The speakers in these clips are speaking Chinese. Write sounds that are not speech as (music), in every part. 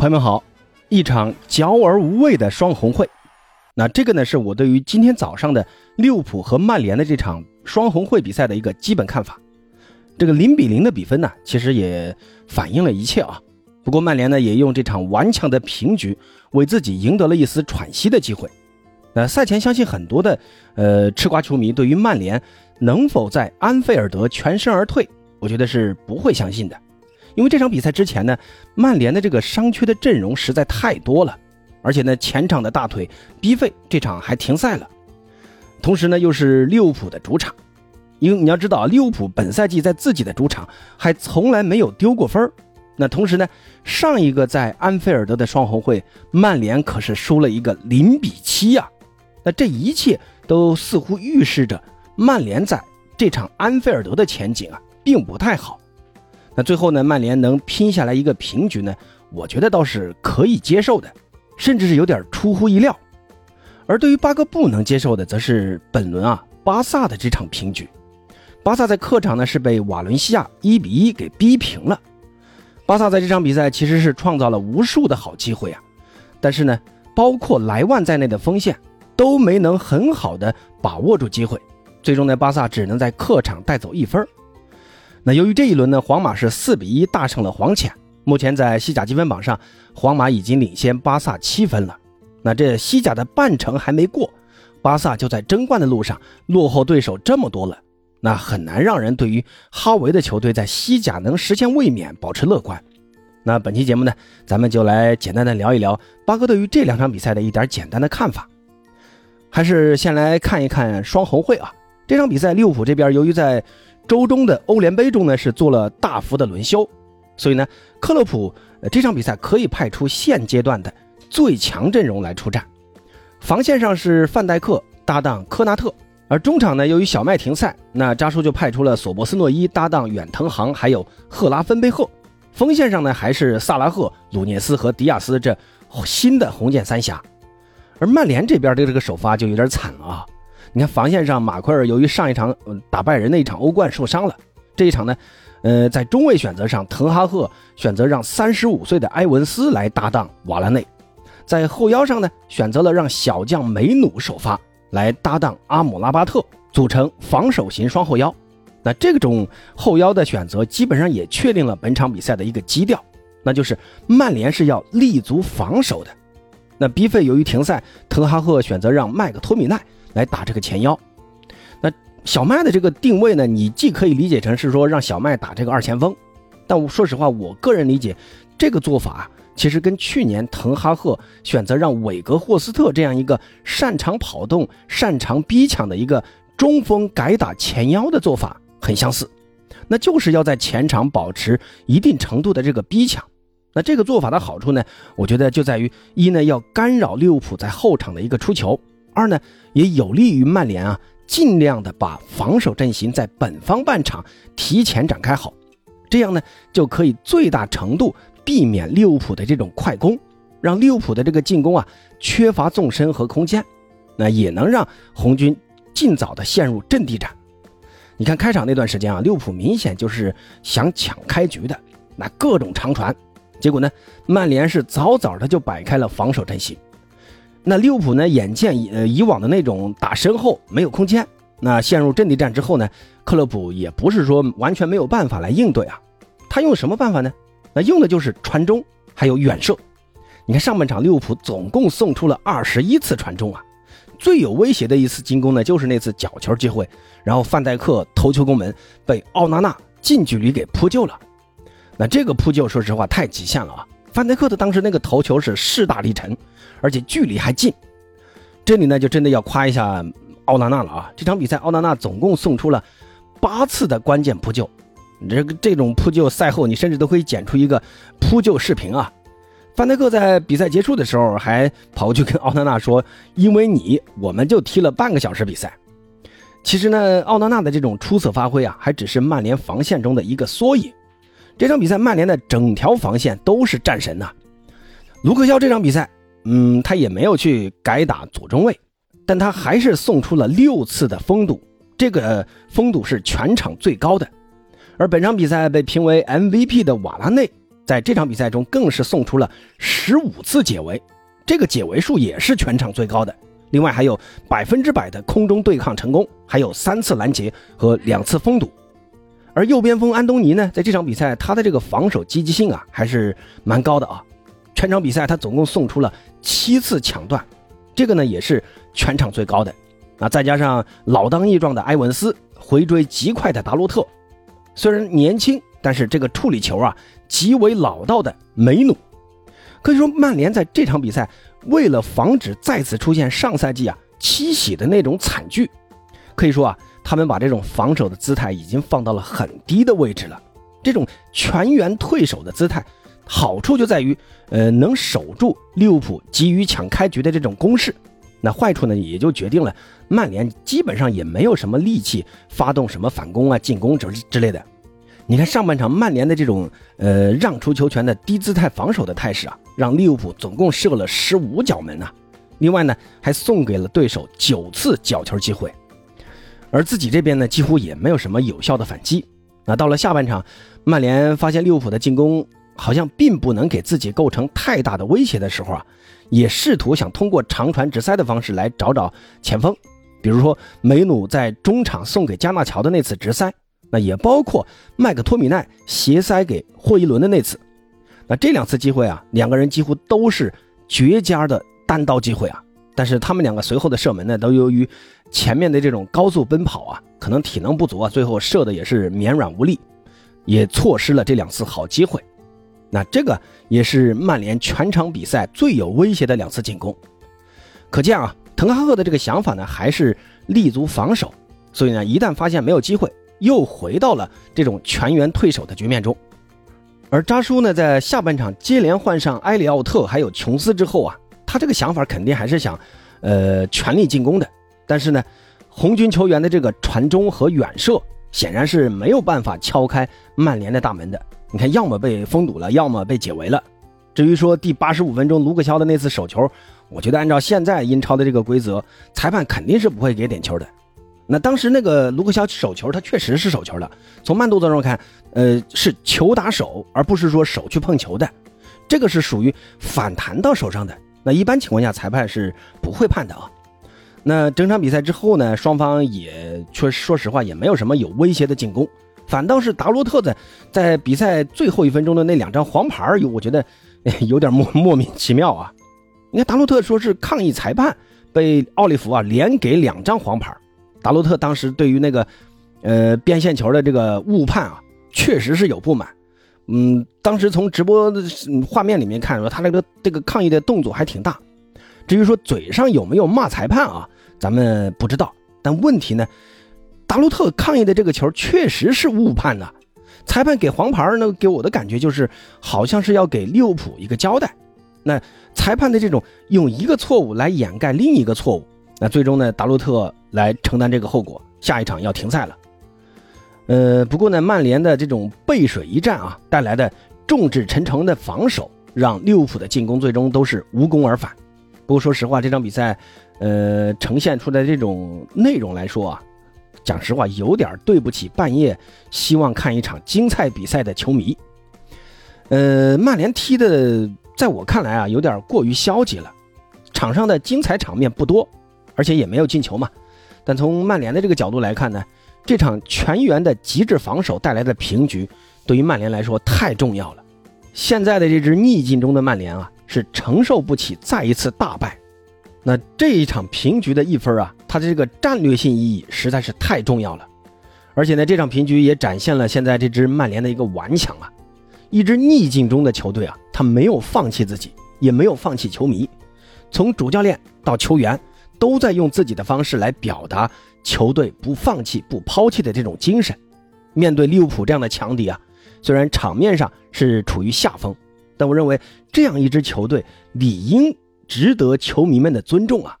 朋友们好，一场嚼而无味的双红会，那这个呢是我对于今天早上的利物浦和曼联的这场双红会比赛的一个基本看法。这个零比零的比分呢，其实也反映了一切啊。不过曼联呢也用这场顽强的平局为自己赢得了一丝喘息的机会。那赛前相信很多的呃吃瓜球迷对于曼联能否在安菲尔德全身而退，我觉得是不会相信的。因为这场比赛之前呢，曼联的这个伤缺的阵容实在太多了，而且呢前场的大腿逼费这场还停赛了，同时呢又是利物浦的主场，因为你要知道利物浦本赛季在自己的主场还从来没有丢过分那同时呢上一个在安菲尔德的双红会，曼联可是输了一个零比七呀，那这一切都似乎预示着曼联在这场安菲尔德的前景啊并不太好。那最后呢，曼联能拼下来一个平局呢，我觉得倒是可以接受的，甚至是有点出乎意料。而对于巴哥不能接受的，则是本轮啊巴萨的这场平局。巴萨在客场呢是被瓦伦西亚一比一给逼平了。巴萨在这场比赛其实是创造了无数的好机会啊，但是呢，包括莱万在内的锋线都没能很好的把握住机会，最终呢，巴萨只能在客场带走一分。那由于这一轮呢，皇马是四比一大胜了黄潜，目前在西甲积分榜上，皇马已经领先巴萨七分了。那这西甲的半程还没过，巴萨就在争冠的路上落后对手这么多了，那很难让人对于哈维的球队在西甲能实现卫冕保持乐观。那本期节目呢，咱们就来简单的聊一聊八哥对于这两场比赛的一点简单的看法。还是先来看一看双红会啊，这场比赛利物浦这边由于在周中的欧联杯中呢是做了大幅的轮休，所以呢，克洛普这场比赛可以派出现阶段的最强阵容来出战。防线上是范戴克搭档科纳特，而中场呢，由于小麦停赛，那扎叔就派出了索博斯诺伊搭档远藤航，还有赫拉芬贝赫。锋线上呢，还是萨拉赫、鲁涅斯和迪亚斯这新的红箭三侠。而曼联这边的这个首发就有点惨了啊。你看防线上，马奎尔由于上一场打败人的一场欧冠受伤了，这一场呢，呃，在中卫选择上，滕哈赫选择让三十五岁的埃文斯来搭档瓦拉内，在后腰上呢，选择了让小将梅努首发来搭档阿姆拉巴特，组成防守型双后腰。那这种后腰的选择，基本上也确定了本场比赛的一个基调，那就是曼联是要立足防守的。那 B 费由于停赛，滕哈赫选择让麦克托米奈。来打这个前腰，那小麦的这个定位呢？你既可以理解成是说让小麦打这个二前锋，但我说实话，我个人理解这个做法其实跟去年滕哈赫选择让韦格霍斯特这样一个擅长跑动、擅长逼抢的一个中锋改打前腰的做法很相似，那就是要在前场保持一定程度的这个逼抢。那这个做法的好处呢，我觉得就在于一呢要干扰利物浦在后场的一个出球。二呢，也有利于曼联啊，尽量的把防守阵型在本方半场提前展开好，这样呢，就可以最大程度避免利物浦的这种快攻，让利物浦的这个进攻啊缺乏纵深和空间，那也能让红军尽早的陷入阵地战。你看开场那段时间啊，利物浦明显就是想抢开局的，那各种长传，结果呢，曼联是早早的就摆开了防守阵型。那利物浦呢？眼见呃以往的那种打身后没有空间，那陷入阵地战之后呢，克洛普也不是说完全没有办法来应对啊。他用什么办法呢？那用的就是传中还有远射。你看上半场利物浦总共送出了二十一次传中啊，最有威胁的一次进攻呢，就是那次角球机会，然后范戴克头球攻门被奥纳纳近距离给扑救了。那这个扑救说实话太极限了啊！范戴克的当时那个头球是势大力沉。而且距离还近，这里呢就真的要夸一下奥纳纳了啊！这场比赛奥纳纳总共送出了八次的关键扑救，这个这种扑救赛后你甚至都可以剪出一个扑救视频啊！范德克在比赛结束的时候还跑过去跟奥纳纳说：“因为你，我们就踢了半个小时比赛。”其实呢，奥纳纳的这种出色发挥啊，还只是曼联防线中的一个缩影。这场比赛曼联的整条防线都是战神呐！卢克肖这场比赛。嗯，他也没有去改打左中卫，但他还是送出了六次的封堵，这个封堵是全场最高的。而本场比赛被评为 MVP 的瓦拉内，在这场比赛中更是送出了十五次解围，这个解围数也是全场最高的。另外还有百分之百的空中对抗成功，还有三次拦截和两次封堵。而右边锋安东尼呢，在这场比赛他的这个防守积极性啊还是蛮高的啊，全场比赛他总共送出了七次抢断，这个呢也是全场最高的。那再加上老当益壮的埃文斯，回追极快的达洛特，虽然年轻，但是这个处理球啊极为老道的梅努，可以说曼联在这场比赛为了防止再次出现上赛季啊七喜的那种惨剧，可以说啊他们把这种防守的姿态已经放到了很低的位置了。这种全员退守的姿态，好处就在于呃能守住利物浦急于抢开局的这种攻势。那坏处呢，也就决定了曼联基本上也没有什么力气发动什么反攻啊、进攻之之类的。你看上半场曼联的这种呃让出球权的低姿态防守的态势啊，让利物浦总共射了十五脚门呐。另外呢，还送给了对手九次角球机会，而自己这边呢，几乎也没有什么有效的反击。那到了下半场，曼联发现利物浦的进攻好像并不能给自己构成太大的威胁的时候啊。也试图想通过长传直塞的方式来找找前锋，比如说梅努在中场送给加纳乔的那次直塞，那也包括麦克托米奈斜塞给霍伊伦的那次。那这两次机会啊，两个人几乎都是绝佳的单刀机会啊。但是他们两个随后的射门呢，都由于前面的这种高速奔跑啊，可能体能不足啊，最后射的也是绵软无力，也错失了这两次好机会。那这个也是曼联全场比赛最有威胁的两次进攻，可见啊，滕哈赫的这个想法呢，还是立足防守，所以呢，一旦发现没有机会，又回到了这种全员退守的局面中。而扎叔呢，在下半场接连换上埃里奥特还有琼斯之后啊，他这个想法肯定还是想，呃，全力进攻的。但是呢，红军球员的这个传中和远射，显然是没有办法敲开曼联的大门的。你看，要么被封堵了，要么被解围了。至于说第八十五分钟卢克肖的那次手球，我觉得按照现在英超的这个规则，裁判肯定是不会给点球的。那当时那个卢克肖手球，他确实是手球的。从慢动作中看，呃，是球打手，而不是说手去碰球的。这个是属于反弹到手上的。那一般情况下，裁判是不会判的啊。那整场比赛之后呢，双方也确说实话也没有什么有威胁的进攻。反倒是达洛特在在比赛最后一分钟的那两张黄牌有我觉得 (laughs) 有点莫莫名其妙啊！你看达洛特说是抗议裁判，被奥利弗啊连给两张黄牌。达洛特当时对于那个呃边线球的这个误判啊，确实是有不满。嗯，当时从直播的画面里面看，说他那个这个抗议的动作还挺大。至于说嘴上有没有骂裁判啊，咱们不知道。但问题呢？达洛特抗议的这个球确实是误判的，裁判给黄牌呢，给我的感觉就是好像是要给利物浦一个交代。那裁判的这种用一个错误来掩盖另一个错误，那最终呢，达洛特来承担这个后果，下一场要停赛了。呃，不过呢，曼联的这种背水一战啊，带来的众志成城的防守，让利物浦的进攻最终都是无功而返。不过说实话，这场比赛，呃，呈现出来这种内容来说啊。讲实话，有点对不起半夜希望看一场精彩比赛的球迷。呃，曼联踢的，在我看来啊，有点过于消极了。场上的精彩场面不多，而且也没有进球嘛。但从曼联的这个角度来看呢，这场全员的极致防守带来的平局，对于曼联来说太重要了。现在的这支逆境中的曼联啊，是承受不起再一次大败。那这一场平局的一分啊，它的这个战略性意义实在是太重要了。而且呢，这场平局也展现了现在这支曼联的一个顽强啊。一支逆境中的球队啊，他没有放弃自己，也没有放弃球迷。从主教练到球员，都在用自己的方式来表达球队不放弃、不抛弃的这种精神。面对利物浦这样的强敌啊，虽然场面上是处于下风，但我认为这样一支球队理应。值得球迷们的尊重啊！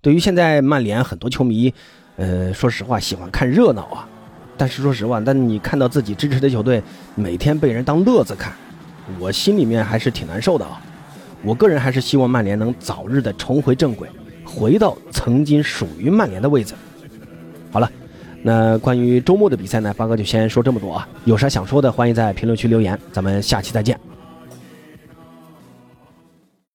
对于现在曼联很多球迷，呃，说实话喜欢看热闹啊。但是说实话，但你看到自己支持的球队每天被人当乐子看，我心里面还是挺难受的啊。我个人还是希望曼联能早日的重回正轨，回到曾经属于曼联的位置。好了，那关于周末的比赛呢，八哥就先说这么多啊。有啥想说的，欢迎在评论区留言。咱们下期再见。